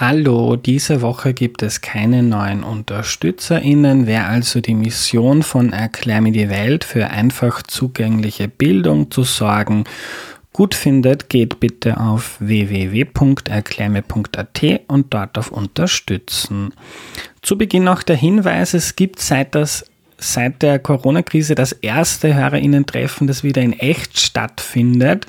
Hallo, diese Woche gibt es keine neuen UnterstützerInnen. Wer also die Mission von Erklär mir die Welt für einfach zugängliche Bildung zu sorgen gut findet, geht bitte auf www.erklärme.at und dort auf Unterstützen. Zu Beginn noch der Hinweis, es gibt seit das seit der Corona-Krise das erste HörerInnen-Treffen, das wieder in echt stattfindet.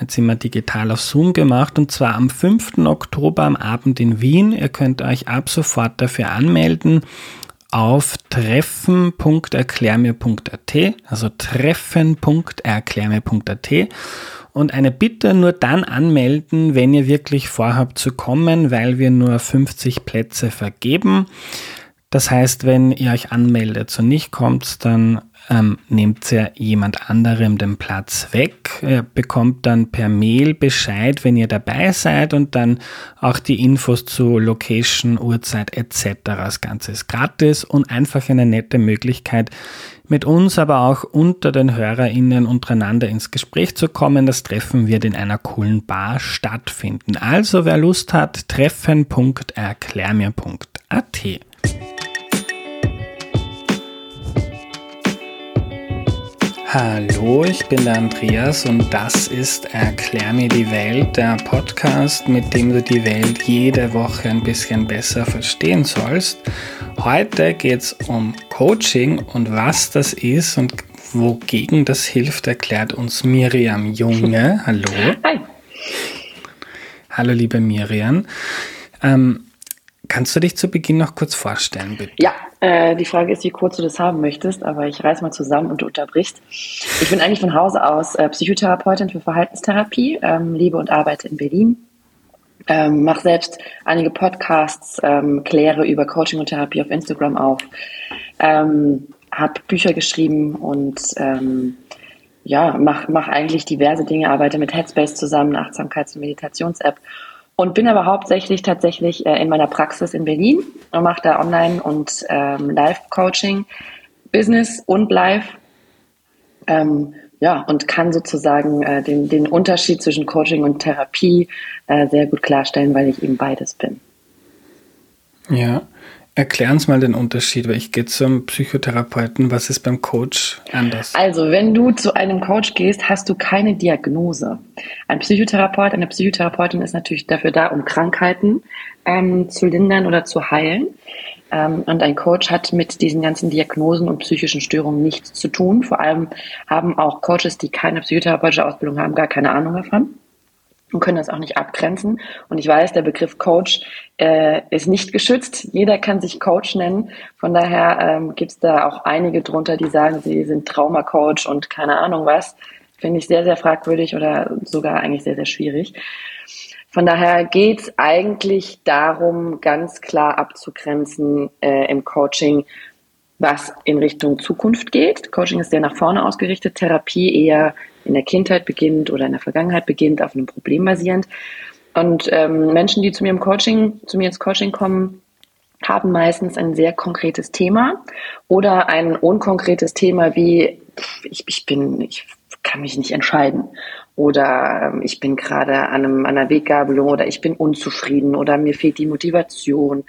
Jetzt sind wir digital auf Zoom gemacht und zwar am 5. Oktober am Abend in Wien. Ihr könnt euch ab sofort dafür anmelden auf treffen.erklärmir.at, also treffen.erklärmir.at und eine Bitte nur dann anmelden, wenn ihr wirklich vorhabt zu kommen, weil wir nur 50 Plätze vergeben. Das heißt, wenn ihr euch anmeldet und nicht kommt, dann ähm, nehmt ihr jemand anderem den Platz weg. Ihr bekommt dann per Mail Bescheid, wenn ihr dabei seid und dann auch die Infos zu Location, Uhrzeit etc. Das Ganze ist gratis und einfach eine nette Möglichkeit, mit uns, aber auch unter den HörerInnen untereinander ins Gespräch zu kommen. Das Treffen wird in einer coolen Bar stattfinden. Also wer Lust hat, treffen.erklärmir.at. Hallo, ich bin der Andreas und das ist Erklär mir die Welt, der Podcast, mit dem du die Welt jede Woche ein bisschen besser verstehen sollst. Heute geht es um Coaching und was das ist und wogegen das hilft, erklärt uns Miriam Junge. Hallo. Hi. Hallo, liebe Miriam. Ähm, kannst du dich zu Beginn noch kurz vorstellen, bitte? Ja, äh, die Frage ist, wie kurz du das haben möchtest, aber ich reiß mal zusammen und du unterbrichst. Ich bin eigentlich von Hause aus äh, Psychotherapeutin für Verhaltenstherapie, ähm, lebe und arbeite in Berlin, ähm, mache selbst einige Podcasts, ähm, kläre über Coaching und Therapie auf Instagram auf, ähm, habe Bücher geschrieben und ähm, ja, mache mach eigentlich diverse Dinge, arbeite mit Headspace zusammen, Achtsamkeits- und Meditations-App und bin aber hauptsächlich tatsächlich äh, in meiner Praxis in Berlin und mache da Online- und ähm, Live-Coaching, Business und Live. Ähm, ja, und kann sozusagen äh, den, den Unterschied zwischen Coaching und Therapie äh, sehr gut klarstellen, weil ich eben beides bin. Ja, Erklär uns mal den Unterschied, weil ich gehe zum Psychotherapeuten. Was ist beim Coach anders? Also, wenn du zu einem Coach gehst, hast du keine Diagnose. Ein Psychotherapeut, eine Psychotherapeutin ist natürlich dafür da, um Krankheiten ähm, zu lindern oder zu heilen. Ähm, und ein Coach hat mit diesen ganzen Diagnosen und psychischen Störungen nichts zu tun. Vor allem haben auch Coaches, die keine psychotherapeutische Ausbildung haben, gar keine Ahnung davon und können das auch nicht abgrenzen. Und ich weiß, der Begriff Coach äh, ist nicht geschützt. Jeder kann sich Coach nennen. Von daher ähm, gibt es da auch einige drunter, die sagen, sie sind Traumacoach und keine Ahnung was. Finde ich sehr, sehr fragwürdig oder sogar eigentlich sehr, sehr schwierig. Von daher geht es eigentlich darum, ganz klar abzugrenzen äh, im Coaching, was in Richtung Zukunft geht. Coaching ist sehr nach vorne ausgerichtet, Therapie eher in der Kindheit beginnt oder in der Vergangenheit beginnt, auf einem Problem basierend. Und ähm, Menschen, die zu mir im Coaching, zu mir ins Coaching kommen, haben meistens ein sehr konkretes Thema oder ein unkonkretes Thema wie ich, ich bin, ich kann mich nicht entscheiden oder ähm, ich bin gerade an, einem, an einer Weggabelung oder ich bin unzufrieden oder mir fehlt die Motivation.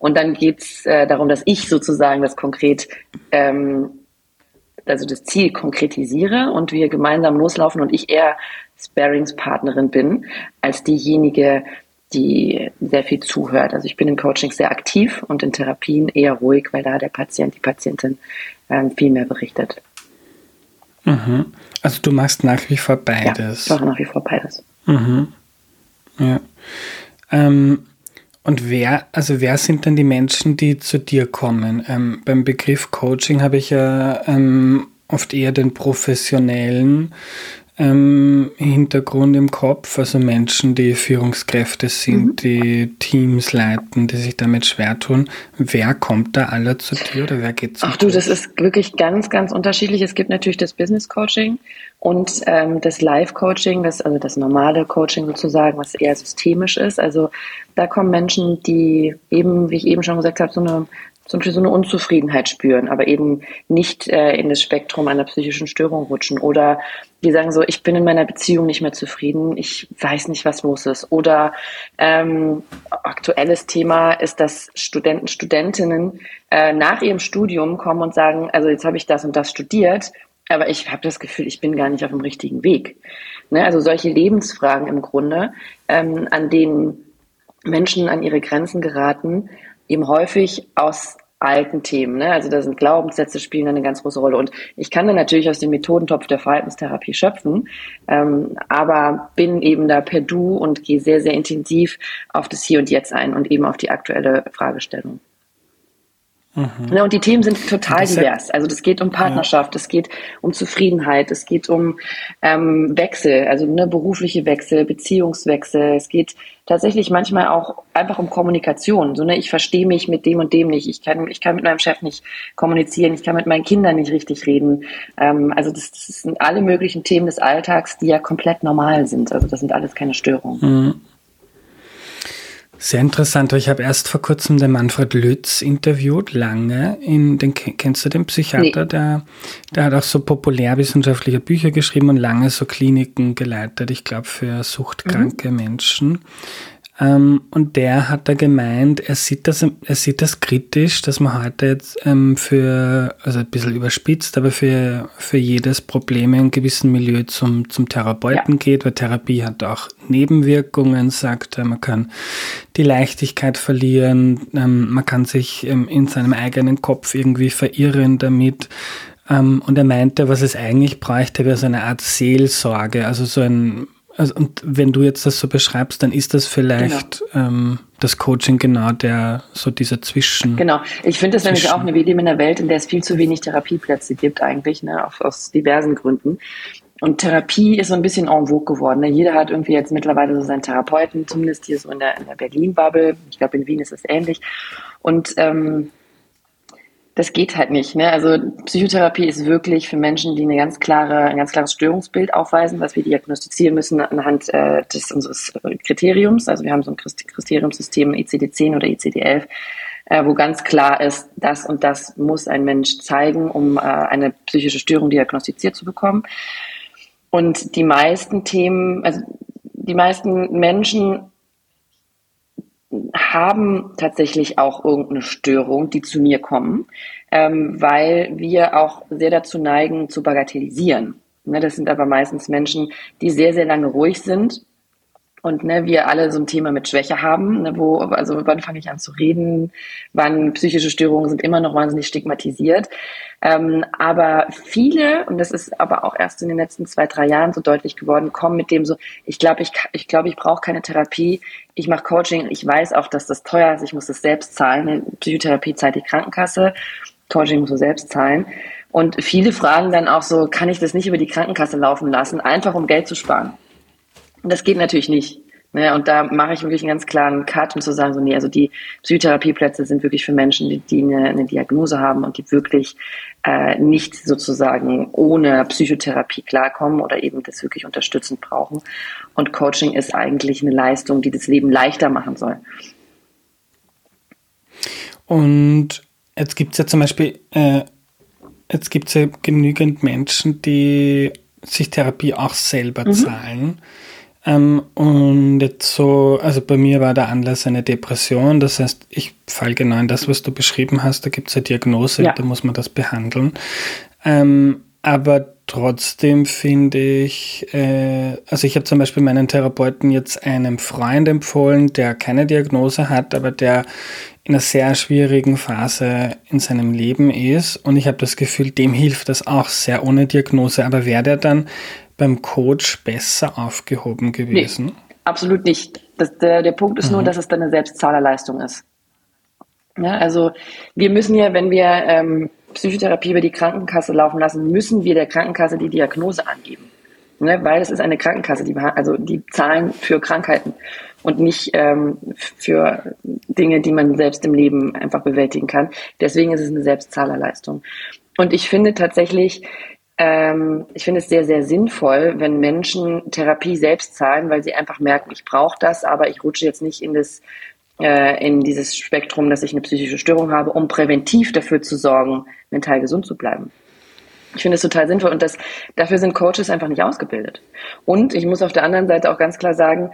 Und dann geht's äh, darum, dass ich sozusagen das konkret ähm, also das Ziel konkretisiere und wir gemeinsam loslaufen und ich eher Sparingspartnerin bin als diejenige, die sehr viel zuhört. Also ich bin in Coaching sehr aktiv und in Therapien eher ruhig, weil da der Patient, die Patientin ähm, viel mehr berichtet. Mhm. Also du machst nach wie vor beides. Ja, ich mache nach wie vor beides. Mhm. Ja. Ähm, und wer, also wer sind dann die Menschen, die zu dir kommen? Ähm, beim Begriff Coaching habe ich ja ähm, oft eher den professionellen ähm, Hintergrund im Kopf, also Menschen, die Führungskräfte sind, mhm. die Teams leiten, die sich damit schwer tun. Wer kommt da alle zu dir oder wer geht zu Ach du, das ist wirklich ganz, ganz unterschiedlich. Es gibt natürlich das Business Coaching und ähm, das Live Coaching, das also das normale Coaching sozusagen, was eher systemisch ist. Also da kommen Menschen, die eben, wie ich eben schon gesagt habe, so eine zum Beispiel so eine Unzufriedenheit spüren, aber eben nicht äh, in das Spektrum einer psychischen Störung rutschen oder die sagen so, ich bin in meiner Beziehung nicht mehr zufrieden, ich weiß nicht, was los ist. Oder ähm, aktuelles Thema ist, dass Studenten, Studentinnen äh, nach ihrem Studium kommen und sagen, also jetzt habe ich das und das studiert, aber ich habe das Gefühl, ich bin gar nicht auf dem richtigen Weg. Ne? Also solche Lebensfragen im Grunde, ähm, an denen Menschen an ihre Grenzen geraten, eben häufig aus alten Themen. Ne? Also da sind Glaubenssätze spielen eine ganz große Rolle. Und ich kann dann natürlich aus dem Methodentopf der Verhaltenstherapie schöpfen, ähm, aber bin eben da per Du und gehe sehr, sehr intensiv auf das Hier und Jetzt ein und eben auf die aktuelle Fragestellung. Mhm. Ja, und die Themen sind total divers. Also das geht um Partnerschaft, es geht um Zufriedenheit, es geht um ähm, Wechsel, also ne, berufliche Wechsel, Beziehungswechsel. Es geht tatsächlich manchmal auch einfach um Kommunikation. So ne, ich verstehe mich mit dem und dem nicht. Ich kann, ich kann mit meinem Chef nicht kommunizieren. Ich kann mit meinen Kindern nicht richtig reden. Ähm, also das, das sind alle möglichen Themen des Alltags, die ja komplett normal sind. Also das sind alles keine Störungen. Mhm. Sehr interessant. Ich habe erst vor kurzem den Manfred Lütz interviewt, lange. In den, kennst du den Psychiater? Nee. Der, der hat auch so populärwissenschaftliche Bücher geschrieben und lange so Kliniken geleitet, ich glaube, für suchtkranke mhm. Menschen. Ähm, und der hat da gemeint, er sieht das, er sieht das kritisch, dass man heute jetzt ähm, für, also ein bisschen überspitzt, aber für, für jedes Problem in einem gewissen Milieu zum, zum Therapeuten ja. geht, weil Therapie hat auch Nebenwirkungen, sagt er. Man kann die Leichtigkeit verlieren, ähm, man kann sich ähm, in seinem eigenen Kopf irgendwie verirren damit. Ähm, und er meinte, was es eigentlich bräuchte, wäre so eine Art Seelsorge, also so ein also, und wenn du jetzt das so beschreibst, dann ist das vielleicht genau. ähm, das Coaching genau der, so dieser Zwischen. Genau. Ich finde das nämlich auch eine, leben in einer Welt, in der es viel zu wenig Therapieplätze gibt eigentlich, ne, auf, aus diversen Gründen. Und Therapie ist so ein bisschen en vogue geworden. Ne? Jeder hat irgendwie jetzt mittlerweile so seinen Therapeuten, zumindest hier so in der, in der Berlin-Bubble. Ich glaube, in Wien ist es ähnlich. Und ähm, das geht halt nicht. Ne? Also Psychotherapie ist wirklich für Menschen, die eine ganz klare, ein ganz klares Störungsbild aufweisen, was wir diagnostizieren müssen anhand äh, des unseres Kriteriums. Also wir haben so ein Kriteriumssystem ICD-10 oder ICD-11, äh, wo ganz klar ist, das und das muss ein Mensch zeigen, um äh, eine psychische Störung diagnostiziert zu bekommen. Und die meisten Themen, also die meisten Menschen haben tatsächlich auch irgendeine Störung, die zu mir kommen, ähm, weil wir auch sehr dazu neigen, zu bagatellisieren. Ne, das sind aber meistens Menschen, die sehr, sehr lange ruhig sind und ne, wir alle so ein Thema mit Schwäche haben, ne, wo, also wann fange ich an zu reden, wann psychische Störungen sind immer noch wahnsinnig stigmatisiert. Ähm, aber viele, und das ist aber auch erst in den letzten zwei, drei Jahren so deutlich geworden, kommen mit dem so, ich glaube, ich, ich glaube, ich brauche keine Therapie, ich mache Coaching, ich weiß auch, dass das teuer ist, ich muss das selbst zahlen. Psychotherapie zahlt die Krankenkasse, Coaching muss du selbst zahlen. Und viele fragen dann auch so, kann ich das nicht über die Krankenkasse laufen lassen, einfach um Geld zu sparen? Und das geht natürlich nicht. Ne? Und da mache ich wirklich einen ganz klaren Cut, um zu sagen, so, nee, also die Psychotherapieplätze sind wirklich für Menschen, die, die eine, eine Diagnose haben und die wirklich äh, nicht sozusagen ohne Psychotherapie klarkommen oder eben das wirklich unterstützend brauchen. Und Coaching ist eigentlich eine Leistung, die das Leben leichter machen soll. Und jetzt gibt es ja zum Beispiel, äh, jetzt gibt es ja genügend Menschen, die sich Therapie auch selber mhm. zahlen. Ähm, und jetzt so, also bei mir war der Anlass eine Depression, das heißt, ich falle genau in das, was du beschrieben hast, da gibt es eine Diagnose, ja. da muss man das behandeln. Ähm, aber trotzdem finde ich, äh, also ich habe zum Beispiel meinen Therapeuten jetzt einem Freund empfohlen, der keine Diagnose hat, aber der in einer sehr schwierigen Phase in seinem Leben ist. Und ich habe das Gefühl, dem hilft das auch sehr ohne Diagnose. Aber wäre der dann beim Coach besser aufgehoben gewesen? Nee, absolut nicht. Das, der, der Punkt ist mhm. nur, dass es dann eine Selbstzahlerleistung ist. Ja, also wir müssen ja, wenn wir ähm, Psychotherapie über die Krankenkasse laufen lassen, müssen wir der Krankenkasse die Diagnose angeben. Ne, weil es ist eine Krankenkasse, die, also die zahlen für Krankheiten und nicht ähm, für Dinge, die man selbst im Leben einfach bewältigen kann. Deswegen ist es eine Selbstzahlerleistung. Und ich finde tatsächlich, ähm, ich finde es sehr, sehr sinnvoll, wenn Menschen Therapie selbst zahlen, weil sie einfach merken, ich brauche das, aber ich rutsche jetzt nicht in das äh, in dieses Spektrum, dass ich eine psychische Störung habe, um präventiv dafür zu sorgen, mental gesund zu bleiben. Ich finde es total sinnvoll und das, dafür sind Coaches einfach nicht ausgebildet. Und ich muss auf der anderen Seite auch ganz klar sagen,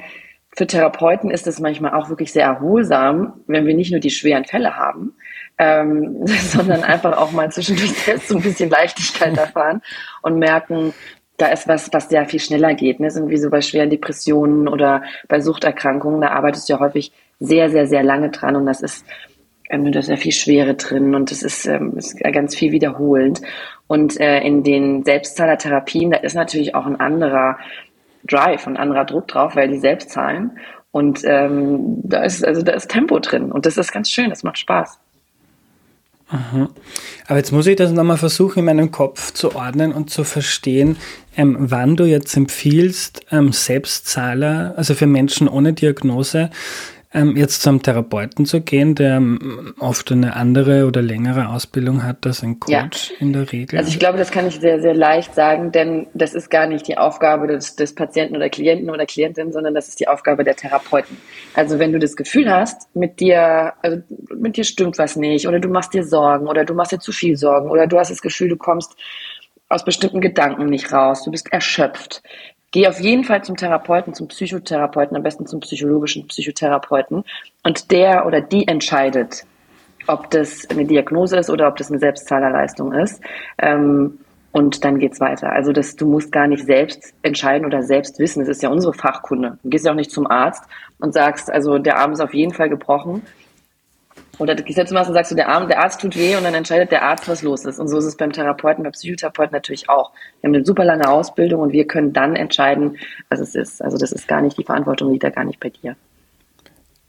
für Therapeuten ist es manchmal auch wirklich sehr erholsam, wenn wir nicht nur die schweren Fälle haben, ähm, sondern einfach auch mal zwischendurch selbst so ein bisschen Leichtigkeit erfahren und merken, da ist was, was sehr viel schneller geht. Ne? Sind wie so bei schweren Depressionen oder bei Suchterkrankungen, da arbeitest du ja häufig sehr, sehr, sehr lange dran und das ist, ähm, da ist sehr viel Schwere drin und das ist, ähm, ist ganz viel wiederholend. Und äh, in den Selbstzahlertherapien, da ist natürlich auch ein anderer Drive, ein anderer Druck drauf, weil die selbst zahlen. Und ähm, da ist also da ist Tempo drin und das ist ganz schön, das macht Spaß. Aha. Aber jetzt muss ich das nochmal versuchen, in meinem Kopf zu ordnen und zu verstehen, ähm, wann du jetzt empfiehlst, ähm, Selbstzahler, also für Menschen ohne Diagnose, ähm, jetzt zum Therapeuten zu gehen, der ähm, oft eine andere oder längere Ausbildung hat als ein Coach ja. in der Regel? Also ich glaube, das kann ich sehr, sehr leicht sagen, denn das ist gar nicht die Aufgabe des, des Patienten oder Klienten oder Klientin, sondern das ist die Aufgabe der Therapeuten. Also wenn du das Gefühl hast, mit dir, also mit dir stimmt was nicht oder du machst dir Sorgen oder du machst dir zu viel Sorgen oder du hast das Gefühl, du kommst aus bestimmten Gedanken nicht raus, du bist erschöpft, Geh auf jeden Fall zum Therapeuten, zum Psychotherapeuten, am besten zum psychologischen Psychotherapeuten. Und der oder die entscheidet, ob das eine Diagnose ist oder ob das eine Selbstzahlerleistung ist. Ähm, und dann geht's weiter. Also das, du musst gar nicht selbst entscheiden oder selbst wissen. Das ist ja unsere Fachkunde. Du gehst ja auch nicht zum Arzt und sagst, also der Arm ist auf jeden Fall gebrochen oder gesetzmaßen sagst du, der, Arm, der Arzt tut weh und dann entscheidet der Arzt, was los ist. Und so ist es beim Therapeuten, beim Psychotherapeuten natürlich auch. Wir haben eine super lange Ausbildung und wir können dann entscheiden, was es ist. Also das ist gar nicht, die Verantwortung liegt da gar nicht bei dir.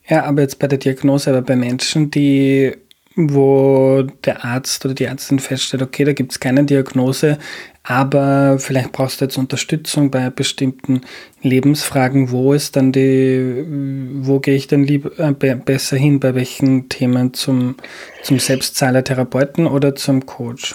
Ja, aber jetzt bei der Diagnose, aber bei Menschen, die wo der Arzt oder die Ärztin feststellt, okay, da gibt es keine Diagnose, aber vielleicht brauchst du jetzt Unterstützung bei bestimmten Lebensfragen. Wo ist dann die, wo gehe ich dann lieber, äh, besser hin, bei welchen Themen zum, zum Selbstzahler-Therapeuten oder zum Coach?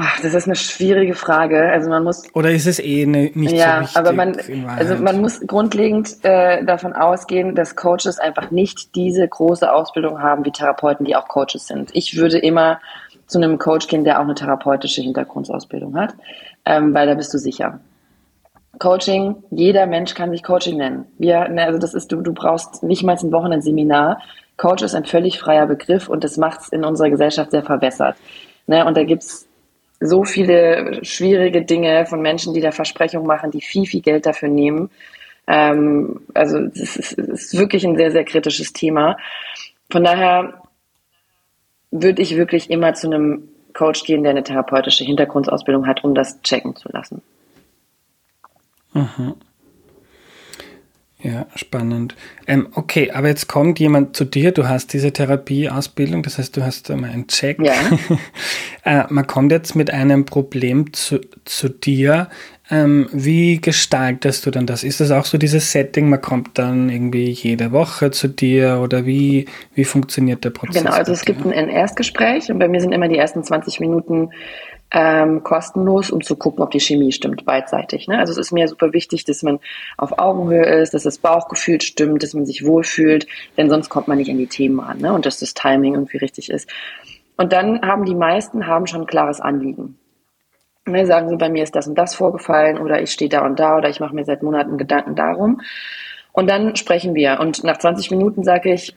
Ach, das ist eine schwierige Frage. Also man muss. Oder ist es eh ne, nicht ja, so wichtig? Ja, aber man, also man muss grundlegend äh, davon ausgehen, dass Coaches einfach nicht diese große Ausbildung haben wie Therapeuten, die auch Coaches sind. Ich würde immer zu einem Coach gehen, der auch eine therapeutische Hintergrundausbildung hat, ähm, weil da bist du sicher. Coaching, jeder Mensch kann sich Coaching nennen. Wir, ne, also das ist, du, du brauchst nicht mal ein Wochenendseminar. Coach ist ein völlig freier Begriff und das macht es in unserer Gesellschaft sehr verwässert. Ne, und da gibt's so viele schwierige Dinge von Menschen, die da Versprechungen machen, die viel, viel Geld dafür nehmen. Ähm, also es ist, ist wirklich ein sehr, sehr kritisches Thema. Von daher würde ich wirklich immer zu einem Coach gehen, der eine therapeutische Hintergrundausbildung hat, um das checken zu lassen. Mhm. Ja, spannend. Ähm, okay, aber jetzt kommt jemand zu dir, du hast diese Therapieausbildung, das heißt, du hast einmal einen Check. Ja. äh, man kommt jetzt mit einem Problem zu, zu dir. Ähm, wie gestaltest du dann das? Ist das auch so dieses Setting, man kommt dann irgendwie jede Woche zu dir oder wie, wie funktioniert der Prozess? Genau, also es gibt ein Erstgespräch und bei mir sind immer die ersten 20 Minuten ähm, kostenlos, um zu gucken, ob die Chemie stimmt, beidseitig. Ne? Also es ist mir super wichtig, dass man auf Augenhöhe ist, dass das Bauchgefühl stimmt, dass man sich wohlfühlt, denn sonst kommt man nicht an die Themen ran ne? und dass das Timing irgendwie richtig ist. Und dann haben die meisten haben schon ein klares Anliegen. Ne, sagen sie, bei mir ist das und das vorgefallen oder ich stehe da und da oder ich mache mir seit Monaten Gedanken darum. Und dann sprechen wir. Und nach 20 Minuten sage ich,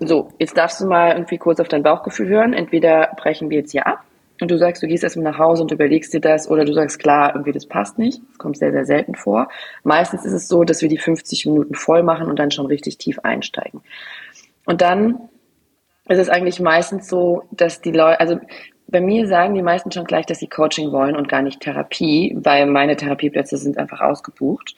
so, jetzt darfst du mal irgendwie kurz auf dein Bauchgefühl hören. Entweder brechen wir jetzt hier ab und du sagst, du gehst erstmal nach Hause und überlegst dir das oder du sagst, klar, irgendwie das passt nicht. Das kommt sehr, sehr selten vor. Meistens ist es so, dass wir die 50 Minuten voll machen und dann schon richtig tief einsteigen. Und dann ist es eigentlich meistens so, dass die Leute, also bei mir sagen die meisten schon gleich, dass sie Coaching wollen und gar nicht Therapie, weil meine Therapieplätze sind einfach ausgebucht.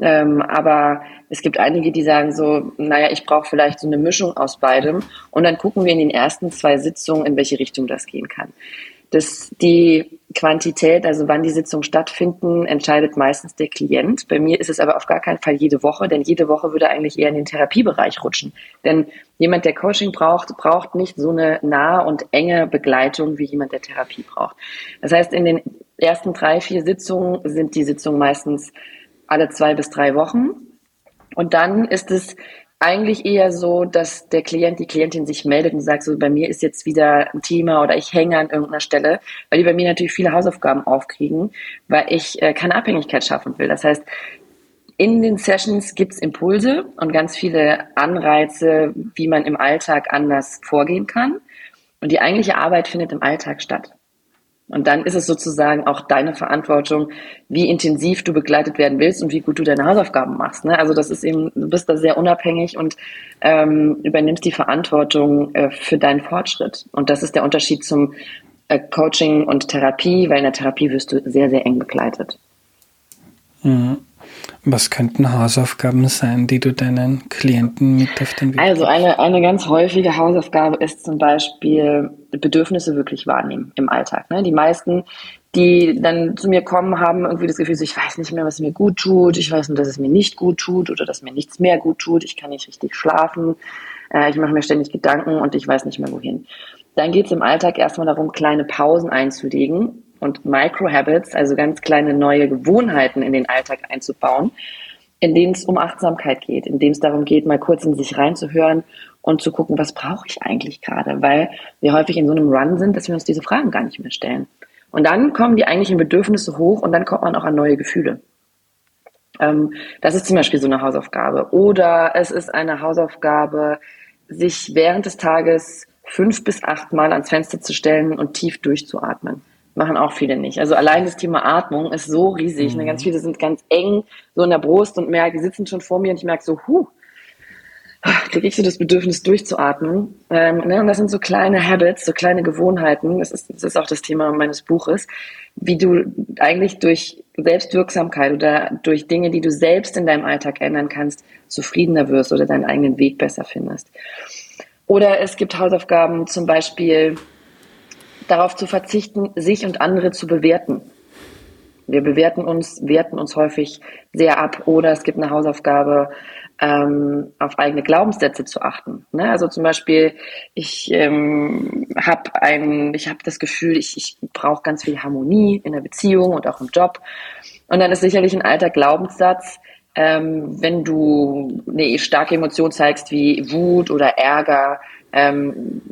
Ähm, aber es gibt einige, die sagen so, naja, ich brauche vielleicht so eine Mischung aus beidem. Und dann gucken wir in den ersten zwei Sitzungen, in welche Richtung das gehen kann. Das, die Quantität, also wann die Sitzungen stattfinden, entscheidet meistens der Klient. Bei mir ist es aber auf gar keinen Fall jede Woche, denn jede Woche würde eigentlich eher in den Therapiebereich rutschen. Denn jemand, der Coaching braucht, braucht nicht so eine nahe und enge Begleitung, wie jemand, der Therapie braucht. Das heißt, in den ersten drei, vier Sitzungen sind die Sitzungen meistens alle zwei bis drei Wochen. Und dann ist es eigentlich eher so, dass der Klient, die Klientin sich meldet und sagt, so bei mir ist jetzt wieder ein Thema oder ich hänge an irgendeiner Stelle, weil die bei mir natürlich viele Hausaufgaben aufkriegen, weil ich äh, keine Abhängigkeit schaffen will. Das heißt, in den Sessions gibt's Impulse und ganz viele Anreize, wie man im Alltag anders vorgehen kann. Und die eigentliche Arbeit findet im Alltag statt. Und dann ist es sozusagen auch deine Verantwortung, wie intensiv du begleitet werden willst und wie gut du deine Hausaufgaben machst. Ne? Also das ist eben, du bist da sehr unabhängig und ähm, übernimmst die Verantwortung äh, für deinen Fortschritt. Und das ist der Unterschied zum äh, Coaching und Therapie, weil in der Therapie wirst du sehr, sehr eng begleitet. Mhm. Was könnten Hausaufgaben sein, die du deinen Klienten mit auf den Weg Also eine, eine ganz häufige Hausaufgabe ist zum Beispiel Bedürfnisse wirklich wahrnehmen im Alltag. Ne? Die meisten, die dann zu mir kommen, haben irgendwie das Gefühl, ich weiß nicht mehr, was mir gut tut, ich weiß nur, dass es mir nicht gut tut oder dass mir nichts mehr gut tut, ich kann nicht richtig schlafen, äh, ich mache mir ständig Gedanken und ich weiß nicht mehr wohin. Dann geht es im Alltag erstmal darum, kleine Pausen einzulegen und Microhabits, also ganz kleine neue Gewohnheiten in den Alltag einzubauen, in denen es um Achtsamkeit geht, in dem es darum geht, mal kurz in sich reinzuhören und zu gucken, was brauche ich eigentlich gerade, weil wir häufig in so einem Run sind, dass wir uns diese Fragen gar nicht mehr stellen. Und dann kommen die eigentlichen Bedürfnisse hoch und dann kommt man auch an neue Gefühle. Ähm, das ist zum Beispiel so eine Hausaufgabe. Oder es ist eine Hausaufgabe, sich während des Tages fünf bis acht Mal ans Fenster zu stellen und tief durchzuatmen machen auch viele nicht. Also allein das Thema Atmung ist so riesig. Mhm. Ne? Ganz viele sind ganz eng so in der Brust und merken, die sitzen schon vor mir und ich merke so, huh, kriege ich so das Bedürfnis durchzuatmen. Ähm, ne? Und das sind so kleine Habits, so kleine Gewohnheiten. Das ist, das ist auch das Thema meines Buches, wie du eigentlich durch Selbstwirksamkeit oder durch Dinge, die du selbst in deinem Alltag ändern kannst, zufriedener wirst oder deinen eigenen Weg besser findest. Oder es gibt Hausaufgaben, zum Beispiel darauf zu verzichten, sich und andere zu bewerten. Wir bewerten uns, werten uns häufig sehr ab oder es gibt eine Hausaufgabe, ähm, auf eigene Glaubenssätze zu achten. Ne? Also zum Beispiel, ich ähm, habe ein, ich habe das Gefühl, ich, ich brauche ganz viel Harmonie in der Beziehung und auch im Job. Und dann ist sicherlich ein alter Glaubenssatz, ähm, wenn du eine starke Emotion zeigst wie Wut oder Ärger, ähm,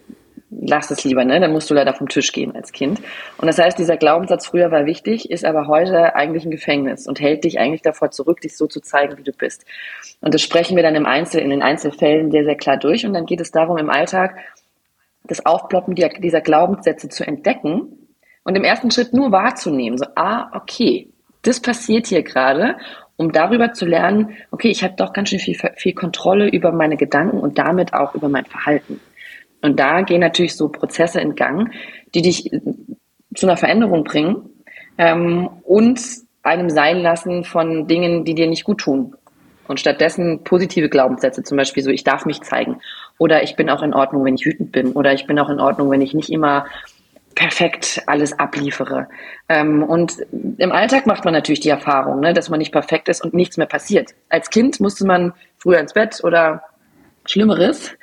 lass es lieber, ne? Dann musst du leider vom Tisch gehen als Kind. Und das heißt, dieser Glaubenssatz früher war wichtig, ist aber heute eigentlich ein Gefängnis und hält dich eigentlich davor zurück, dich so zu zeigen, wie du bist. Und das sprechen wir dann im Einzel, in den Einzelfällen sehr, sehr klar durch. Und dann geht es darum, im Alltag das Aufploppen dieser Glaubenssätze zu entdecken und im ersten Schritt nur wahrzunehmen. So, ah, okay, das passiert hier gerade um darüber zu lernen, okay, ich habe doch ganz schön viel, viel Kontrolle über meine Gedanken und damit auch über mein Verhalten. Und da gehen natürlich so Prozesse in Gang, die dich zu einer Veränderung bringen ähm, und einem sein lassen von Dingen, die dir nicht gut tun. Und stattdessen positive Glaubenssätze, zum Beispiel so, ich darf mich zeigen. Oder ich bin auch in Ordnung, wenn ich wütend bin. Oder ich bin auch in Ordnung, wenn ich nicht immer perfekt alles abliefere. Ähm, und im Alltag macht man natürlich die Erfahrung, ne, dass man nicht perfekt ist und nichts mehr passiert. Als Kind musste man früher ins Bett oder Schlimmeres.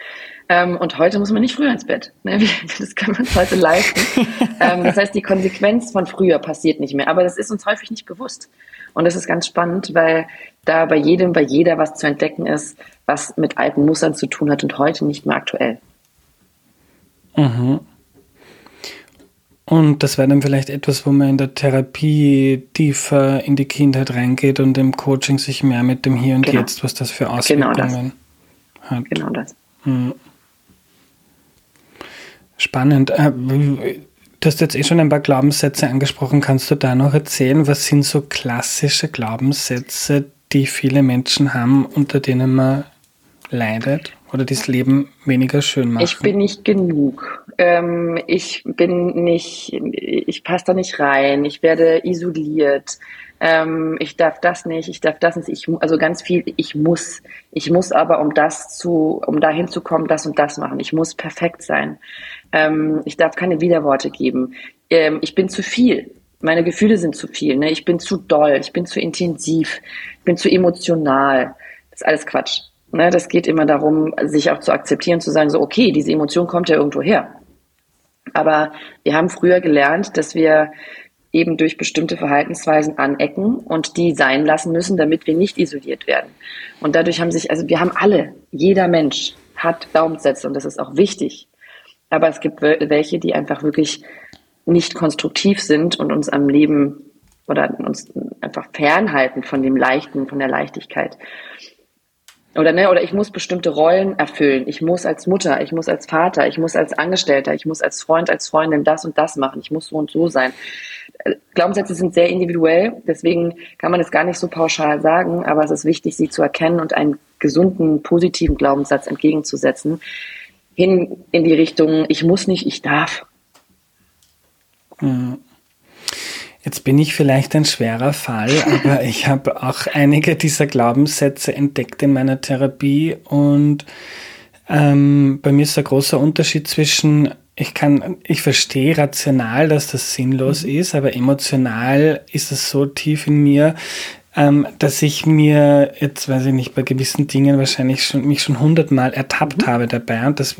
Ähm, und heute muss man nicht früher ins Bett. Ne? Das kann man heute leisten. ähm, das heißt, die Konsequenz von früher passiert nicht mehr. Aber das ist uns häufig nicht bewusst. Und das ist ganz spannend, weil da bei jedem, bei jeder was zu entdecken ist, was mit alten Mustern zu tun hat und heute nicht mehr aktuell. Mhm. Und das wäre dann vielleicht etwas, wo man in der Therapie tiefer in die Kindheit reingeht und im Coaching sich mehr mit dem Hier und genau. Jetzt, was das für Auswirkungen genau das. hat. Genau das. Mhm. Spannend. Äh, du hast jetzt eh schon ein paar Glaubenssätze angesprochen. Kannst du da noch erzählen, was sind so klassische Glaubenssätze, die viele Menschen haben, unter denen man leidet oder das Leben weniger schön machen? Ich bin nicht genug. Ähm, ich bin nicht, ich passe da nicht rein. Ich werde isoliert ähm, ich darf das nicht, ich darf das nicht, ich, also ganz viel, ich muss. Ich muss aber, um das zu, um dahin zu kommen, das und das machen. Ich muss perfekt sein. Ähm, ich darf keine Widerworte geben. Ähm, ich bin zu viel. Meine Gefühle sind zu viel. Ne? Ich bin zu doll, ich bin zu intensiv, ich bin zu emotional. Das ist alles Quatsch. Ne? Das geht immer darum, sich auch zu akzeptieren, zu sagen, so, okay, diese Emotion kommt ja irgendwo her. Aber wir haben früher gelernt, dass wir eben durch bestimmte Verhaltensweisen anecken und die sein lassen müssen, damit wir nicht isoliert werden. Und dadurch haben sich, also wir haben alle, jeder Mensch hat Glaubenssätze und das ist auch wichtig. Aber es gibt welche, die einfach wirklich nicht konstruktiv sind und uns am Leben oder uns einfach fernhalten von dem Leichten, von der Leichtigkeit. Oder, ne, oder ich muss bestimmte Rollen erfüllen. Ich muss als Mutter, ich muss als Vater, ich muss als Angestellter, ich muss als Freund, als Freundin das und das machen. Ich muss so und so sein. Glaubenssätze sind sehr individuell, deswegen kann man es gar nicht so pauschal sagen, aber es ist wichtig, sie zu erkennen und einen gesunden, positiven Glaubenssatz entgegenzusetzen, hin in die Richtung, ich muss nicht, ich darf. Hm. Jetzt bin ich vielleicht ein schwerer Fall, aber ich habe auch einige dieser Glaubenssätze entdeckt in meiner Therapie und ähm, bei mir ist ein großer Unterschied zwischen ich kann, ich verstehe rational, dass das sinnlos mhm. ist, aber emotional ist es so tief in mir, ähm, dass ich mir jetzt, weiß ich nicht, bei gewissen Dingen wahrscheinlich schon, mich schon hundertmal ertappt mhm. habe dabei und das,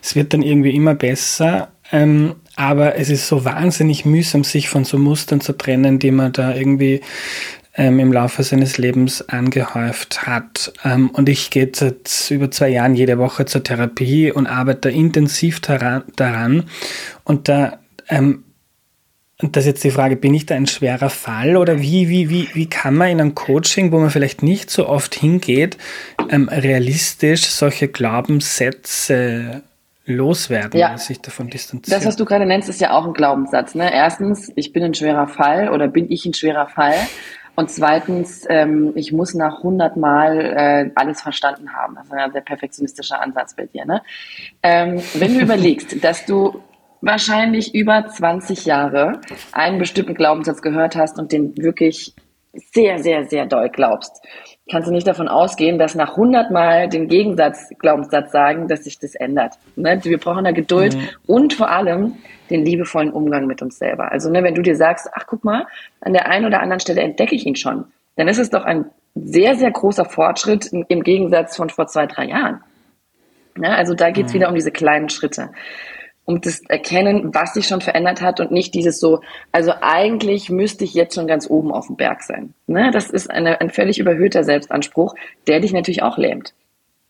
es wird dann irgendwie immer besser. Ähm, aber es ist so wahnsinnig mühsam, sich von so Mustern zu trennen, die man da irgendwie ähm, im Laufe seines Lebens angehäuft hat. Ähm, und ich gehe seit über zwei Jahren jede Woche zur Therapie und arbeite intensiv daran. Und da ähm, das ist jetzt die Frage, bin ich da ein schwerer Fall oder wie, wie, wie, wie kann man in einem Coaching, wo man vielleicht nicht so oft hingeht, ähm, realistisch solche Glaubenssätze loswerden, ja. sich davon distanzieren. Das, was du gerade nennst, ist ja auch ein Glaubenssatz. Ne? Erstens, ich bin ein schwerer Fall oder bin ich ein schwerer Fall. Und zweitens, ähm, ich muss nach 100 Mal äh, alles verstanden haben. Das ist ein sehr perfektionistischer Ansatz bei dir. Ne? Ähm, wenn du überlegst, dass du wahrscheinlich über 20 Jahre einen bestimmten Glaubenssatz gehört hast und den wirklich sehr, sehr, sehr doll glaubst, kannst du nicht davon ausgehen, dass nach 100 Mal den Gegensatz, Glaubenssatz sagen, dass sich das ändert. Ne? Wir brauchen da Geduld mhm. und vor allem den liebevollen Umgang mit uns selber. Also ne, wenn du dir sagst, ach guck mal, an der einen oder anderen Stelle entdecke ich ihn schon, dann ist es doch ein sehr, sehr großer Fortschritt im Gegensatz von vor zwei, drei Jahren. Ja, also da geht's mhm. wieder um diese kleinen Schritte um das Erkennen, was sich schon verändert hat und nicht dieses so, also eigentlich müsste ich jetzt schon ganz oben auf dem Berg sein. Ne? Das ist eine, ein völlig überhöhter Selbstanspruch, der dich natürlich auch lähmt.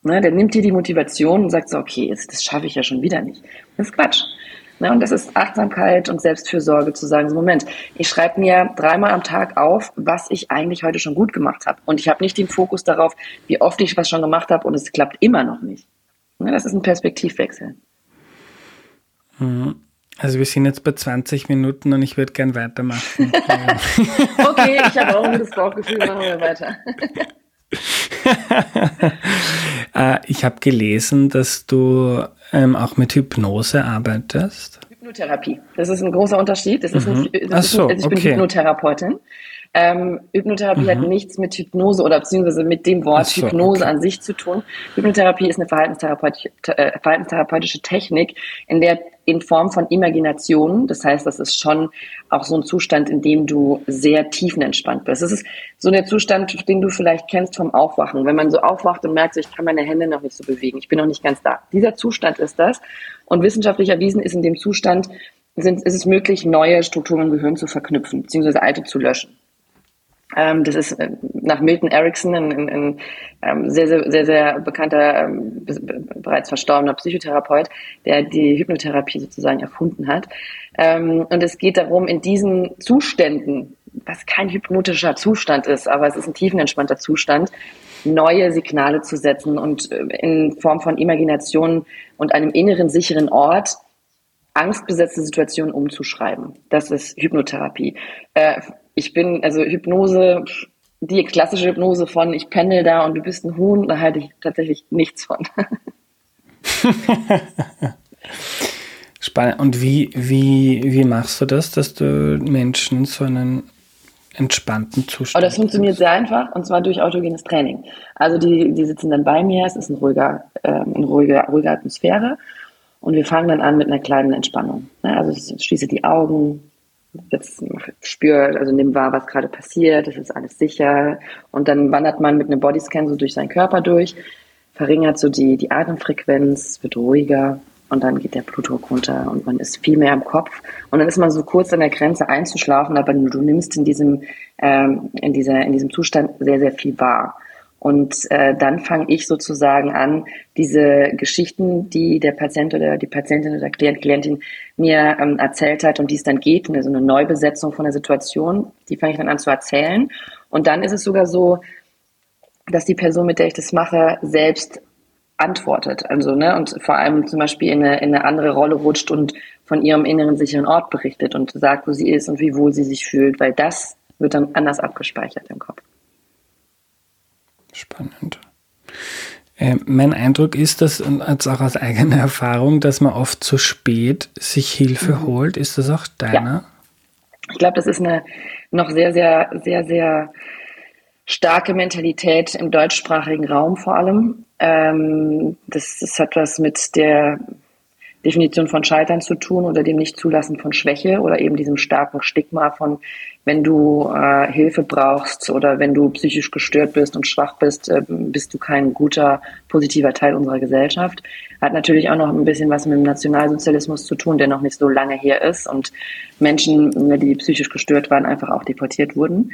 Ne? Der nimmt dir die Motivation und sagt so, okay, das, das schaffe ich ja schon wieder nicht. Das ist Quatsch. Ne? Und das ist Achtsamkeit und Selbstfürsorge zu sagen, so Moment, ich schreibe mir dreimal am Tag auf, was ich eigentlich heute schon gut gemacht habe. Und ich habe nicht den Fokus darauf, wie oft ich was schon gemacht habe und es klappt immer noch nicht. Ne? Das ist ein Perspektivwechsel. Mhm. Also wir sind jetzt bei 20 Minuten und ich würde gern weitermachen. okay, ich habe auch ein gutes Bauchgefühl, machen wir weiter. Äh, ich habe gelesen, dass du ähm, auch mit Hypnose arbeitest. Hypnotherapie. Das ist ein großer Unterschied. Das ist mhm. ein, das so, ist also ich bin Hypnotherapeutin. Ähm, Hypnotherapie mhm. hat nichts mit Hypnose oder beziehungsweise mit dem Wort so, Hypnose okay. an sich zu tun. Hypnotherapie ist eine verhaltenstherapeutische, äh, verhaltenstherapeutische Technik, in der in Form von Imagination, das heißt, das ist schon auch so ein Zustand, in dem du sehr tiefenentspannt bist. Das ist so der Zustand, den du vielleicht kennst vom Aufwachen. Wenn man so aufwacht und merkt, ich kann meine Hände noch nicht so bewegen, ich bin noch nicht ganz da. Dieser Zustand ist das. Und wissenschaftlich erwiesen ist in dem Zustand, sind, ist es möglich, neue Strukturen im Gehirn zu verknüpfen, beziehungsweise alte zu löschen. Ähm, das ist äh, nach Milton Erickson ein, ein, ähm, sehr, sehr, sehr, sehr bekannter, ähm, bereits verstorbener Psychotherapeut, der die Hypnotherapie sozusagen erfunden hat. Und es geht darum, in diesen Zuständen, was kein hypnotischer Zustand ist, aber es ist ein tiefenentspannter Zustand, neue Signale zu setzen und äh, in Form von Imagination und einem inneren sicheren Ort angstbesetzte Situationen umzuschreiben. Das ist Hypnotherapie. Äh, ich bin, also Hypnose, die klassische Hypnose von ich pendel da und du bist ein Huhn, da halte ich tatsächlich nichts von. Spannend. Und wie, wie, wie machst du das, dass du Menschen so einen entspannten Zustand. Oh, das funktioniert sehr einfach und zwar durch autogenes Training. Also die, die sitzen dann bei mir, es ist ein ruhiger, ähm, eine ruhige, ruhige Atmosphäre und wir fangen dann an mit einer kleinen Entspannung. Ne? Also ich schließe die Augen, jetzt spürt, also nimm wahr, was gerade passiert, es ist alles sicher. Und dann wandert man mit einem Bodyscan so durch seinen Körper durch, verringert so die, die Atemfrequenz, wird ruhiger. und dann geht der Blutdruck runter und man ist viel mehr im Kopf und dann ist man so kurz an der Grenze einzuschlafen, aber du nimmst in diesem, ähm, in dieser, in diesem Zustand sehr, sehr viel wahr. Und äh, dann fange ich sozusagen an, diese Geschichten, die der Patient oder die Patientin oder Klient, Klientin mir ähm, erzählt hat, um die es dann geht, eine, so eine Neubesetzung von der Situation, die fange ich dann an zu erzählen. Und dann ist es sogar so, dass die Person, mit der ich das mache, selbst antwortet. Also, ne, und vor allem zum Beispiel in eine, in eine andere Rolle rutscht und von ihrem inneren sicheren Ort berichtet und sagt, wo sie ist und wie wohl sie sich fühlt, weil das wird dann anders abgespeichert im Kopf. Spannend. Äh, mein Eindruck ist, dass, und auch aus eigener Erfahrung, dass man oft zu spät sich Hilfe mhm. holt. Ist das auch deiner? Ja. Ich glaube, das ist eine noch sehr, sehr, sehr, sehr starke Mentalität im deutschsprachigen Raum vor allem. Ähm, das, das hat was mit der Definition von Scheitern zu tun oder dem Nichtzulassen von Schwäche oder eben diesem starken Stigma von, wenn du äh, Hilfe brauchst oder wenn du psychisch gestört bist und schwach bist, äh, bist du kein guter, positiver Teil unserer Gesellschaft. Hat natürlich auch noch ein bisschen was mit dem Nationalsozialismus zu tun, der noch nicht so lange her ist und Menschen, die psychisch gestört waren, einfach auch deportiert wurden.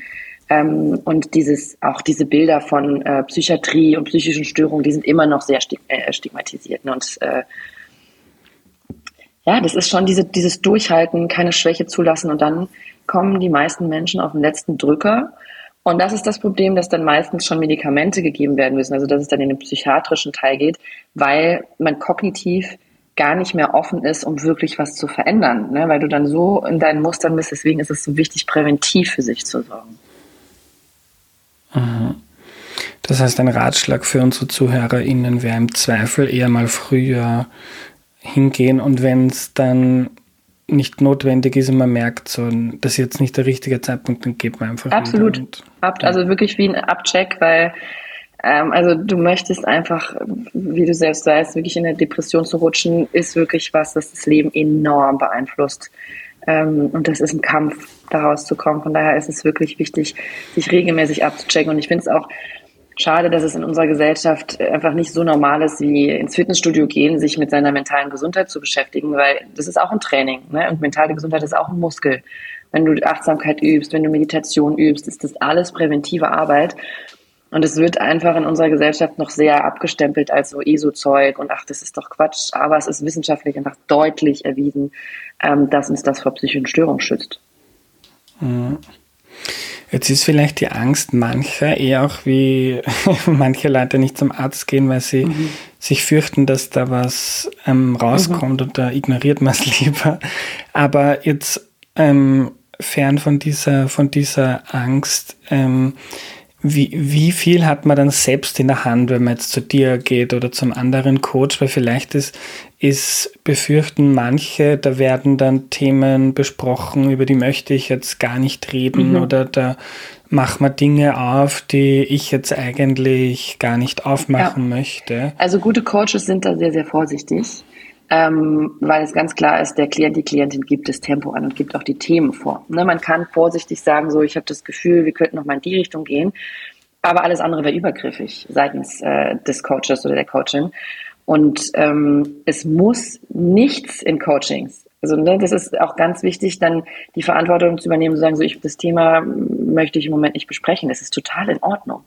Ähm, und dieses, auch diese Bilder von äh, Psychiatrie und psychischen Störungen, die sind immer noch sehr äh, stigmatisiert. Ne? Und äh, ja, das ist schon diese, dieses Durchhalten, keine Schwäche zulassen und dann kommen die meisten Menschen auf den letzten Drücker. Und das ist das Problem, dass dann meistens schon Medikamente gegeben werden müssen, also dass es dann in den psychiatrischen Teil geht, weil man kognitiv gar nicht mehr offen ist, um wirklich was zu verändern, ne? weil du dann so in deinen Mustern bist. Deswegen ist es so wichtig, präventiv für sich zu sorgen. Mhm. Das heißt, ein Ratschlag für unsere ZuhörerInnen wäre im Zweifel eher mal früher hingehen und wenn es dann nicht notwendig ist und man merkt so, das ist jetzt nicht der richtige Zeitpunkt, dann geht man einfach. Absolut. Und, Ab, also wirklich wie ein Abcheck, weil ähm, also du möchtest einfach, wie du selbst weißt, wirklich in eine Depression zu rutschen, ist wirklich was, das das Leben enorm beeinflusst. Ähm, und das ist ein Kampf, daraus zu kommen. Von daher ist es wirklich wichtig, sich regelmäßig abzuchecken. Und ich finde es auch schade, dass es in unserer Gesellschaft einfach nicht so normal ist, wie ins Fitnessstudio gehen, sich mit seiner mentalen Gesundheit zu beschäftigen, weil das ist auch ein Training. Ne? Und mentale Gesundheit ist auch ein Muskel. Wenn du Achtsamkeit übst, wenn du Meditation übst, ist das alles präventive Arbeit. Und es wird einfach in unserer Gesellschaft noch sehr abgestempelt als so ESO-Zeug und ach, das ist doch Quatsch. Aber es ist wissenschaftlich einfach deutlich erwiesen, ähm, dass uns das vor psychischen Störungen schützt. Mhm. Jetzt ist vielleicht die Angst mancher eher auch wie manche Leute nicht zum Arzt gehen, weil sie mhm. sich fürchten, dass da was ähm, rauskommt mhm. und da ignoriert man es lieber. Aber jetzt ähm, fern von dieser, von dieser Angst, ähm, wie, wie viel hat man dann selbst in der Hand, wenn man jetzt zu dir geht oder zum anderen Coach? Weil vielleicht ist, ist befürchten manche, da werden dann Themen besprochen, über die möchte ich jetzt gar nicht reden mhm. oder da machen wir Dinge auf, die ich jetzt eigentlich gar nicht aufmachen ja. möchte. Also gute Coaches sind da sehr, sehr vorsichtig. Ähm, weil es ganz klar ist, der Klient, die Klientin gibt das Tempo an und gibt auch die Themen vor. Ne, man kann vorsichtig sagen, so ich habe das Gefühl, wir könnten noch mal in die Richtung gehen, aber alles andere wäre übergriffig seitens äh, des Coaches oder der Coachin. Und ähm, es muss nichts in Coachings. Also ne, das ist auch ganz wichtig, dann die Verantwortung zu übernehmen, zu sagen, so ich das Thema möchte ich im Moment nicht besprechen. Das ist total in Ordnung.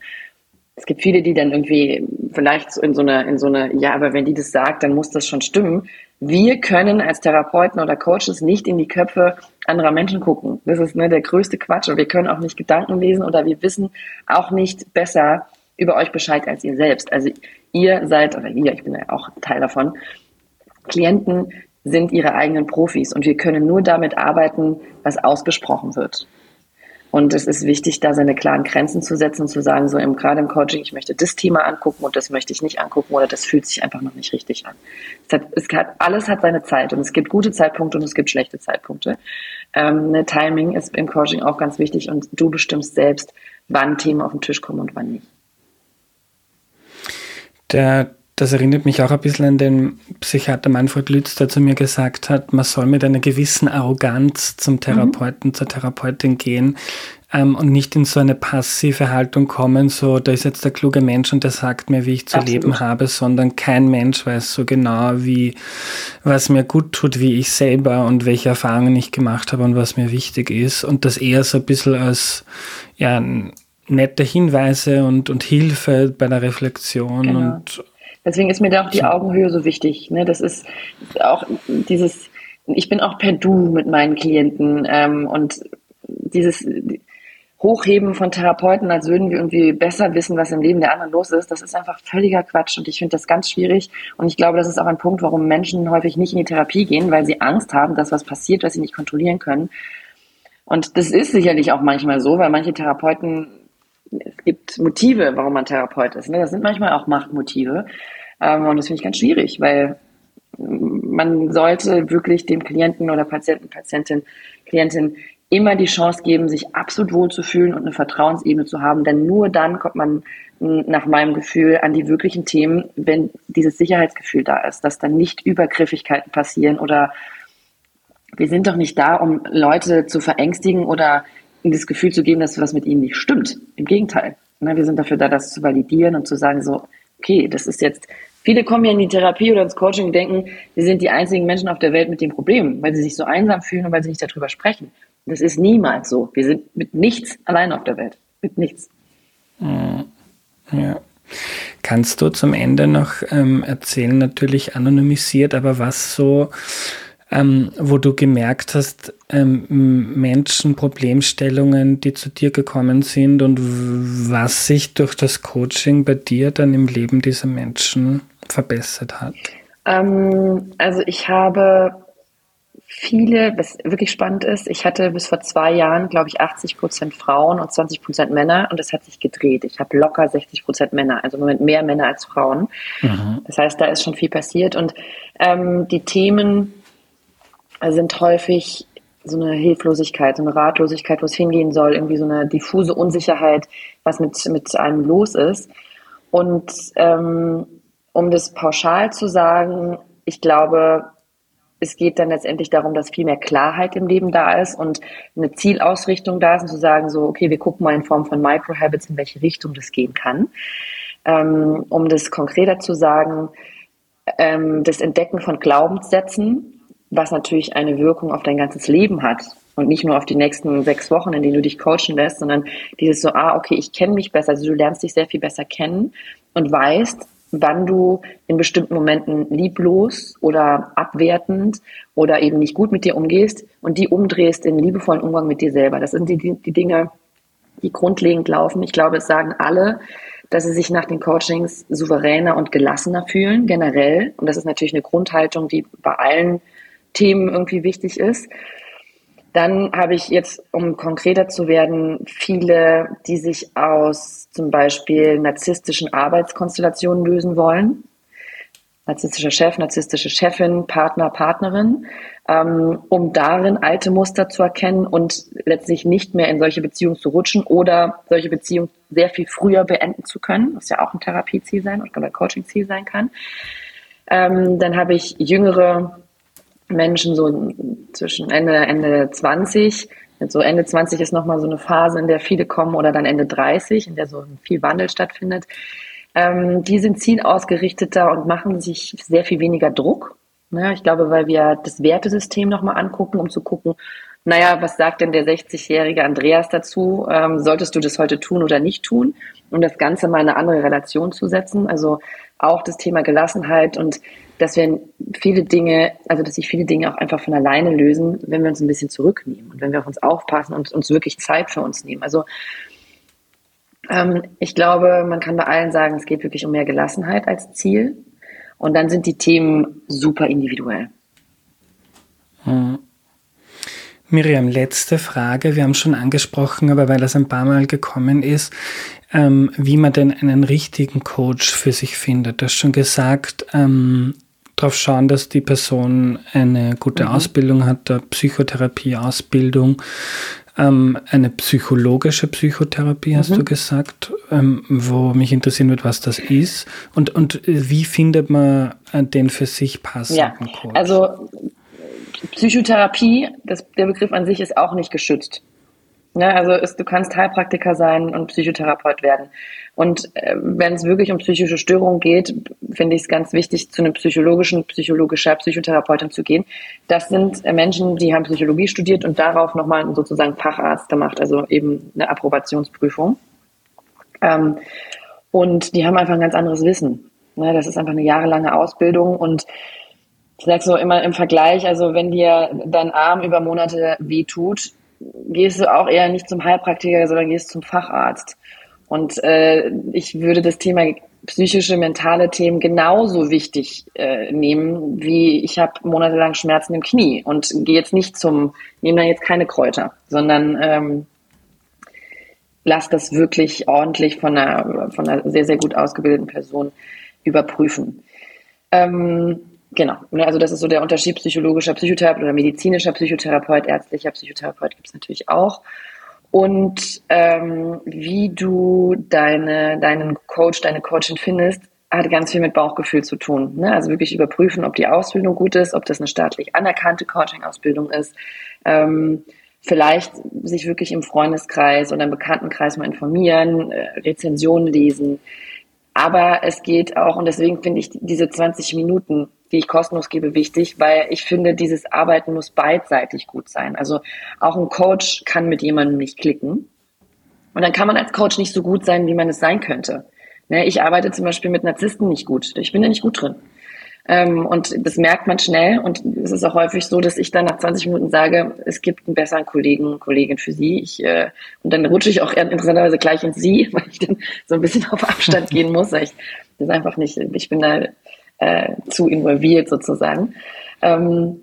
Es gibt viele, die dann irgendwie vielleicht in so eine, in so eine, ja, aber wenn die das sagt, dann muss das schon stimmen. Wir können als Therapeuten oder Coaches nicht in die Köpfe anderer Menschen gucken. Das ist ne, der größte Quatsch. Und wir können auch nicht Gedanken lesen oder wir wissen auch nicht besser über euch Bescheid als ihr selbst. Also ihr seid, oder ihr, ich bin ja auch Teil davon, Klienten sind ihre eigenen Profis und wir können nur damit arbeiten, was ausgesprochen wird. Und es ist wichtig, da seine klaren Grenzen zu setzen und zu sagen, so im, gerade im Coaching, ich möchte das Thema angucken und das möchte ich nicht angucken oder das fühlt sich einfach noch nicht richtig an. Es hat, es hat, alles hat seine Zeit und es gibt gute Zeitpunkte und es gibt schlechte Zeitpunkte. Ähm, ne, Timing ist im Coaching auch ganz wichtig und du bestimmst selbst, wann Themen auf den Tisch kommen und wann nicht. Der das erinnert mich auch ein bisschen an den Psychiater Manfred Lütz, der zu mir gesagt hat, man soll mit einer gewissen Arroganz zum Therapeuten, mhm. zur Therapeutin gehen ähm, und nicht in so eine passive Haltung kommen, so da ist jetzt der kluge Mensch und der sagt mir, wie ich zu Absolut. leben habe, sondern kein Mensch weiß so genau, wie was mir gut tut, wie ich selber und welche Erfahrungen ich gemacht habe und was mir wichtig ist und das eher so ein bisschen als ja nette Hinweise und, und Hilfe bei der Reflexion genau. und Deswegen ist mir da auch die Augenhöhe so wichtig. Ne? Das ist auch dieses, ich bin auch per Du mit meinen Klienten ähm, und dieses Hochheben von Therapeuten, als würden wir irgendwie besser wissen, was im Leben der anderen los ist, das ist einfach völliger Quatsch und ich finde das ganz schwierig und ich glaube, das ist auch ein Punkt, warum Menschen häufig nicht in die Therapie gehen, weil sie Angst haben, dass was passiert, was sie nicht kontrollieren können. Und das ist sicherlich auch manchmal so, weil manche Therapeuten es gibt Motive, warum man Therapeut ist. Ne? Das sind manchmal auch Machtmotive. Ähm, und das finde ich ganz schwierig, weil man sollte wirklich dem Klienten oder Patienten, Patientin, Klientin immer die Chance geben, sich absolut wohlzufühlen und eine Vertrauensebene zu haben. Denn nur dann kommt man nach meinem Gefühl an die wirklichen Themen, wenn dieses Sicherheitsgefühl da ist, dass dann nicht Übergriffigkeiten passieren oder wir sind doch nicht da, um Leute zu verängstigen oder das Gefühl zu geben, dass was mit ihnen nicht stimmt. Im Gegenteil. Ne, wir sind dafür da, das zu validieren und zu sagen so, okay, das ist jetzt, viele kommen ja in die Therapie oder ins Coaching und denken, wir sind die einzigen Menschen auf der Welt mit dem Problem, weil sie sich so einsam fühlen und weil sie nicht darüber sprechen. Das ist niemals so. Wir sind mit nichts allein auf der Welt. Mit nichts. Hm. Ja. Kannst du zum Ende noch ähm, erzählen, natürlich anonymisiert, aber was so ähm, wo du gemerkt hast, ähm, Menschen, Problemstellungen, die zu dir gekommen sind und was sich durch das Coaching bei dir dann im Leben dieser Menschen verbessert hat? Ähm, also ich habe viele, was wirklich spannend ist, ich hatte bis vor zwei Jahren, glaube ich, 80 Prozent Frauen und 20 Prozent Männer und das hat sich gedreht. Ich habe locker 60 Prozent Männer, also im Moment mehr Männer als Frauen. Mhm. Das heißt, da ist schon viel passiert und ähm, die Themen, sind häufig so eine Hilflosigkeit, so eine Ratlosigkeit, wo es hingehen soll, irgendwie so eine diffuse Unsicherheit, was mit, mit einem los ist. Und ähm, um das pauschal zu sagen, ich glaube, es geht dann letztendlich darum, dass viel mehr Klarheit im Leben da ist und eine Zielausrichtung da ist und zu sagen, so, okay, wir gucken mal in Form von Microhabits, in welche Richtung das gehen kann. Ähm, um das konkreter zu sagen, ähm, das Entdecken von Glaubenssätzen, was natürlich eine Wirkung auf dein ganzes Leben hat und nicht nur auf die nächsten sechs Wochen, in denen du dich coachen lässt, sondern dieses so, ah, okay, ich kenne mich besser, also du lernst dich sehr viel besser kennen und weißt, wann du in bestimmten Momenten lieblos oder abwertend oder eben nicht gut mit dir umgehst und die umdrehst in liebevollen Umgang mit dir selber. Das sind die, die Dinge, die grundlegend laufen. Ich glaube, es sagen alle, dass sie sich nach den Coachings souveräner und gelassener fühlen, generell. Und das ist natürlich eine Grundhaltung, die bei allen Themen irgendwie wichtig ist. Dann habe ich jetzt, um konkreter zu werden, viele, die sich aus zum Beispiel narzisstischen Arbeitskonstellationen lösen wollen. Narzisstischer Chef, narzisstische Chefin, Partner, Partnerin, ähm, um darin alte Muster zu erkennen und letztlich nicht mehr in solche Beziehungen zu rutschen oder solche Beziehungen sehr viel früher beenden zu können, was ja auch ein Therapieziel sein oder ein Coachingziel sein kann. Ähm, dann habe ich jüngere Menschen so zwischen Ende, Ende 20. So Ende 20 ist nochmal so eine Phase, in der viele kommen oder dann Ende 30, in der so viel Wandel stattfindet. Ähm, die sind zielausgerichteter und machen sich sehr viel weniger Druck. Ja, ich glaube, weil wir das Wertesystem nochmal angucken, um zu gucken, naja, was sagt denn der 60-jährige Andreas dazu? Ähm, solltest du das heute tun oder nicht tun? Um das Ganze mal in eine andere Relation zu setzen. Also auch das Thema Gelassenheit und dass wir viele Dinge, also dass sich viele Dinge auch einfach von alleine lösen, wenn wir uns ein bisschen zurücknehmen und wenn wir auf uns aufpassen und uns wirklich Zeit für uns nehmen. Also ähm, ich glaube, man kann bei allen sagen, es geht wirklich um mehr Gelassenheit als Ziel. Und dann sind die Themen super individuell. Hm. Miriam, letzte Frage. Wir haben schon angesprochen, aber weil das ein paar Mal gekommen ist, ähm, wie man denn einen richtigen Coach für sich findet. Du hast schon gesagt, ähm, darauf schauen, dass die Person eine gute mhm. Ausbildung hat, eine Psychotherapie-Ausbildung. ähm, eine psychologische Psychotherapie, hast mhm. du gesagt, ähm, wo mich interessieren wird, was das ist und, und wie findet man äh, den für sich passenden ja, Coach? Also Psychotherapie, das, der Begriff an sich ist auch nicht geschützt. Ja, also ist, du kannst Heilpraktiker sein und Psychotherapeut werden. Und äh, wenn es wirklich um psychische Störungen geht, finde ich es ganz wichtig, zu einem psychologischen, psychologischer Psychotherapeutin zu gehen. Das sind äh, Menschen, die haben Psychologie studiert und darauf nochmal sozusagen Facharzt gemacht, also eben eine Approbationsprüfung. Ähm, und die haben einfach ein ganz anderes Wissen. Ne, das ist einfach eine jahrelange Ausbildung und ich sage so immer im Vergleich, also wenn dir dein Arm über Monate wehtut, gehst du auch eher nicht zum Heilpraktiker, sondern gehst zum Facharzt. Und äh, ich würde das Thema psychische, mentale Themen genauso wichtig äh, nehmen, wie ich habe monatelang Schmerzen im Knie und gehe jetzt nicht zum, nehme da jetzt keine Kräuter, sondern ähm, lass das wirklich ordentlich von einer, von einer sehr, sehr gut ausgebildeten Person überprüfen. Ähm, Genau, ne, also das ist so der Unterschied psychologischer Psychotherapeut oder medizinischer Psychotherapeut, ärztlicher Psychotherapeut gibt es natürlich auch. Und ähm, wie du deine, deinen Coach, deine Coachin findest, hat ganz viel mit Bauchgefühl zu tun. Ne? Also wirklich überprüfen, ob die Ausbildung gut ist, ob das eine staatlich anerkannte Coaching-Ausbildung ist. Ähm, vielleicht sich wirklich im Freundeskreis oder im Bekanntenkreis mal informieren, äh, Rezensionen lesen. Aber es geht auch, und deswegen finde ich diese 20 Minuten die ich kostenlos gebe, wichtig, weil ich finde, dieses Arbeiten muss beidseitig gut sein. Also auch ein Coach kann mit jemandem nicht klicken. Und dann kann man als Coach nicht so gut sein, wie man es sein könnte. Ne, ich arbeite zum Beispiel mit Narzissten nicht gut. Ich bin da nicht gut drin. Ähm, und das merkt man schnell. Und es ist auch häufig so, dass ich dann nach 20 Minuten sage, es gibt einen besseren Kollegen, Kollegin für Sie. Ich, äh, und dann rutsche ich auch interessanterweise gleich in Sie, weil ich dann so ein bisschen auf Abstand gehen muss. Ich, das ist einfach nicht, ich bin da äh, zu involviert sozusagen. Ähm,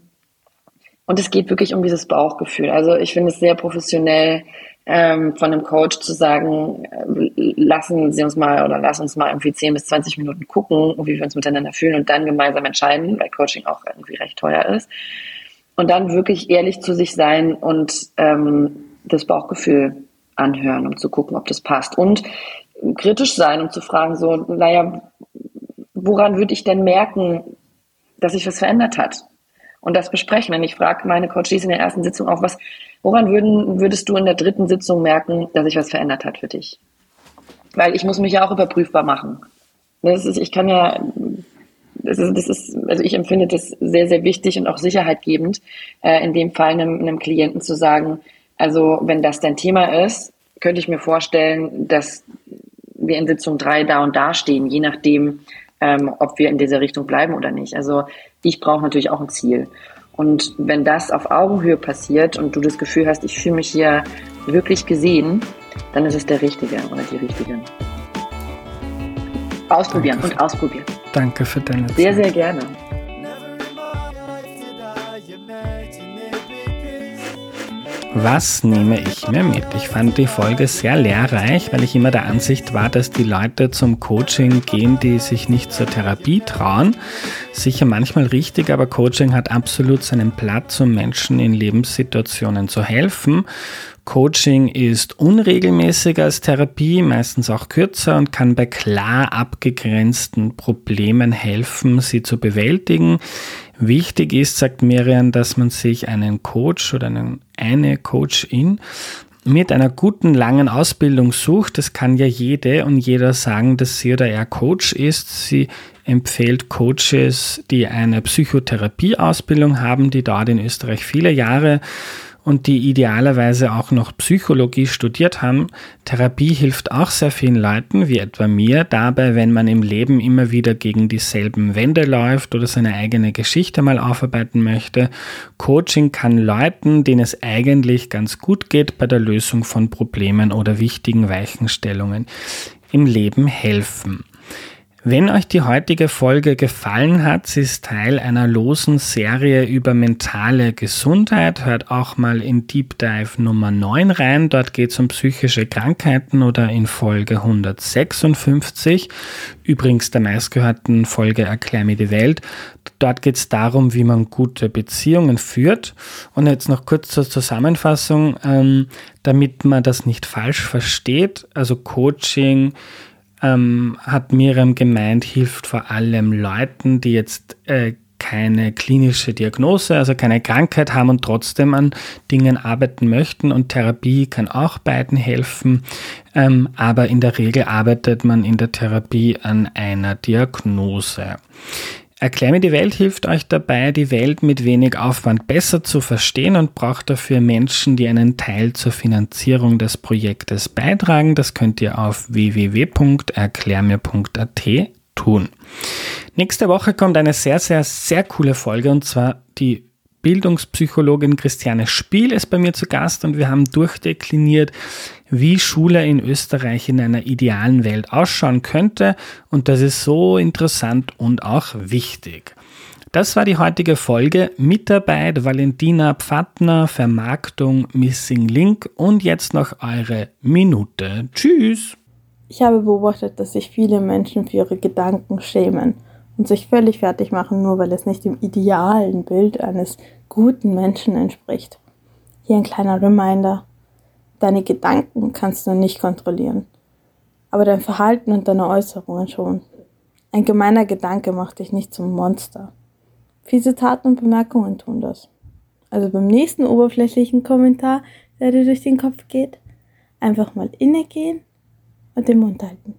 und es geht wirklich um dieses Bauchgefühl. Also ich finde es sehr professionell ähm, von einem Coach zu sagen, äh, lassen Sie uns mal oder lass uns mal irgendwie 10 bis 20 Minuten gucken, wie wir uns miteinander fühlen und dann gemeinsam entscheiden, weil Coaching auch irgendwie recht teuer ist. Und dann wirklich ehrlich zu sich sein und ähm, das Bauchgefühl anhören, um zu gucken, ob das passt. Und kritisch sein, um zu fragen, so, naja, woran würde ich denn merken, dass sich was verändert hat? Und das besprechen. Wenn ich frage meine Coaches in der ersten Sitzung auch, was, woran würden, würdest du in der dritten Sitzung merken, dass sich was verändert hat für dich? Weil ich muss mich ja auch überprüfbar machen. Das ist, ich kann ja, das ist, das ist, also ich empfinde das sehr, sehr wichtig und auch sicherheitgebend, äh, in dem Fall einem, einem Klienten zu sagen, also wenn das dein Thema ist, könnte ich mir vorstellen, dass wir in Sitzung drei da und da stehen, je nachdem, ähm, ob wir in dieser Richtung bleiben oder nicht. Also ich brauche natürlich auch ein Ziel. Und wenn das auf Augenhöhe passiert und du das Gefühl hast, ich fühle mich hier wirklich gesehen, dann ist es der Richtige oder die Richtige. Ausprobieren Danke. und ausprobieren. Danke für deine Zeit. Sehr, sehr gerne. Was nehme ich mir mit? Ich fand die Folge sehr lehrreich, weil ich immer der Ansicht war, dass die Leute zum Coaching gehen, die sich nicht zur Therapie trauen. Sicher manchmal richtig, aber Coaching hat absolut seinen Platz, um Menschen in Lebenssituationen zu helfen. Coaching ist unregelmäßiger als Therapie, meistens auch kürzer und kann bei klar abgegrenzten Problemen helfen, sie zu bewältigen. Wichtig ist, sagt Miriam, dass man sich einen Coach oder einen, eine Coachin mit einer guten langen Ausbildung sucht. Das kann ja jede und jeder sagen, dass sie oder er Coach ist. Sie empfiehlt Coaches, die eine Psychotherapieausbildung haben, die dort in Österreich viele Jahre und die idealerweise auch noch Psychologie studiert haben. Therapie hilft auch sehr vielen Leuten, wie etwa mir, dabei, wenn man im Leben immer wieder gegen dieselben Wände läuft oder seine eigene Geschichte mal aufarbeiten möchte. Coaching kann Leuten, denen es eigentlich ganz gut geht bei der Lösung von Problemen oder wichtigen Weichenstellungen im Leben helfen. Wenn euch die heutige Folge gefallen hat, sie ist Teil einer losen Serie über mentale Gesundheit. Hört auch mal in Deep Dive Nummer 9 rein. Dort geht es um psychische Krankheiten oder in Folge 156. Übrigens der meistgehörten Folge Erklär mir die Welt. Dort geht es darum, wie man gute Beziehungen führt. Und jetzt noch kurz zur Zusammenfassung, ähm, damit man das nicht falsch versteht. Also Coaching ähm, hat Miriam gemeint, hilft vor allem Leuten, die jetzt äh, keine klinische Diagnose, also keine Krankheit haben und trotzdem an Dingen arbeiten möchten. Und Therapie kann auch beiden helfen. Ähm, aber in der Regel arbeitet man in der Therapie an einer Diagnose. Erklär mir die Welt hilft euch dabei, die Welt mit wenig Aufwand besser zu verstehen und braucht dafür Menschen, die einen Teil zur Finanzierung des Projektes beitragen. Das könnt ihr auf www.erklärmir.at tun. Nächste Woche kommt eine sehr, sehr, sehr coole Folge und zwar die Bildungspsychologin Christiane Spiel ist bei mir zu Gast und wir haben durchdekliniert, wie Schule in Österreich in einer idealen Welt ausschauen könnte und das ist so interessant und auch wichtig. Das war die heutige Folge. Mitarbeit Valentina Pfattner, Vermarktung Missing Link und jetzt noch eure Minute. Tschüss! Ich habe beobachtet, dass sich viele Menschen für ihre Gedanken schämen und sich völlig fertig machen, nur weil es nicht dem idealen Bild eines guten Menschen entspricht. Hier ein kleiner Reminder. Deine Gedanken kannst du nicht kontrollieren, aber dein Verhalten und deine Äußerungen schon. Ein gemeiner Gedanke macht dich nicht zum Monster. Fiese Taten und Bemerkungen tun das. Also beim nächsten oberflächlichen Kommentar, der dir durch den Kopf geht, einfach mal innegehen und den Mund halten.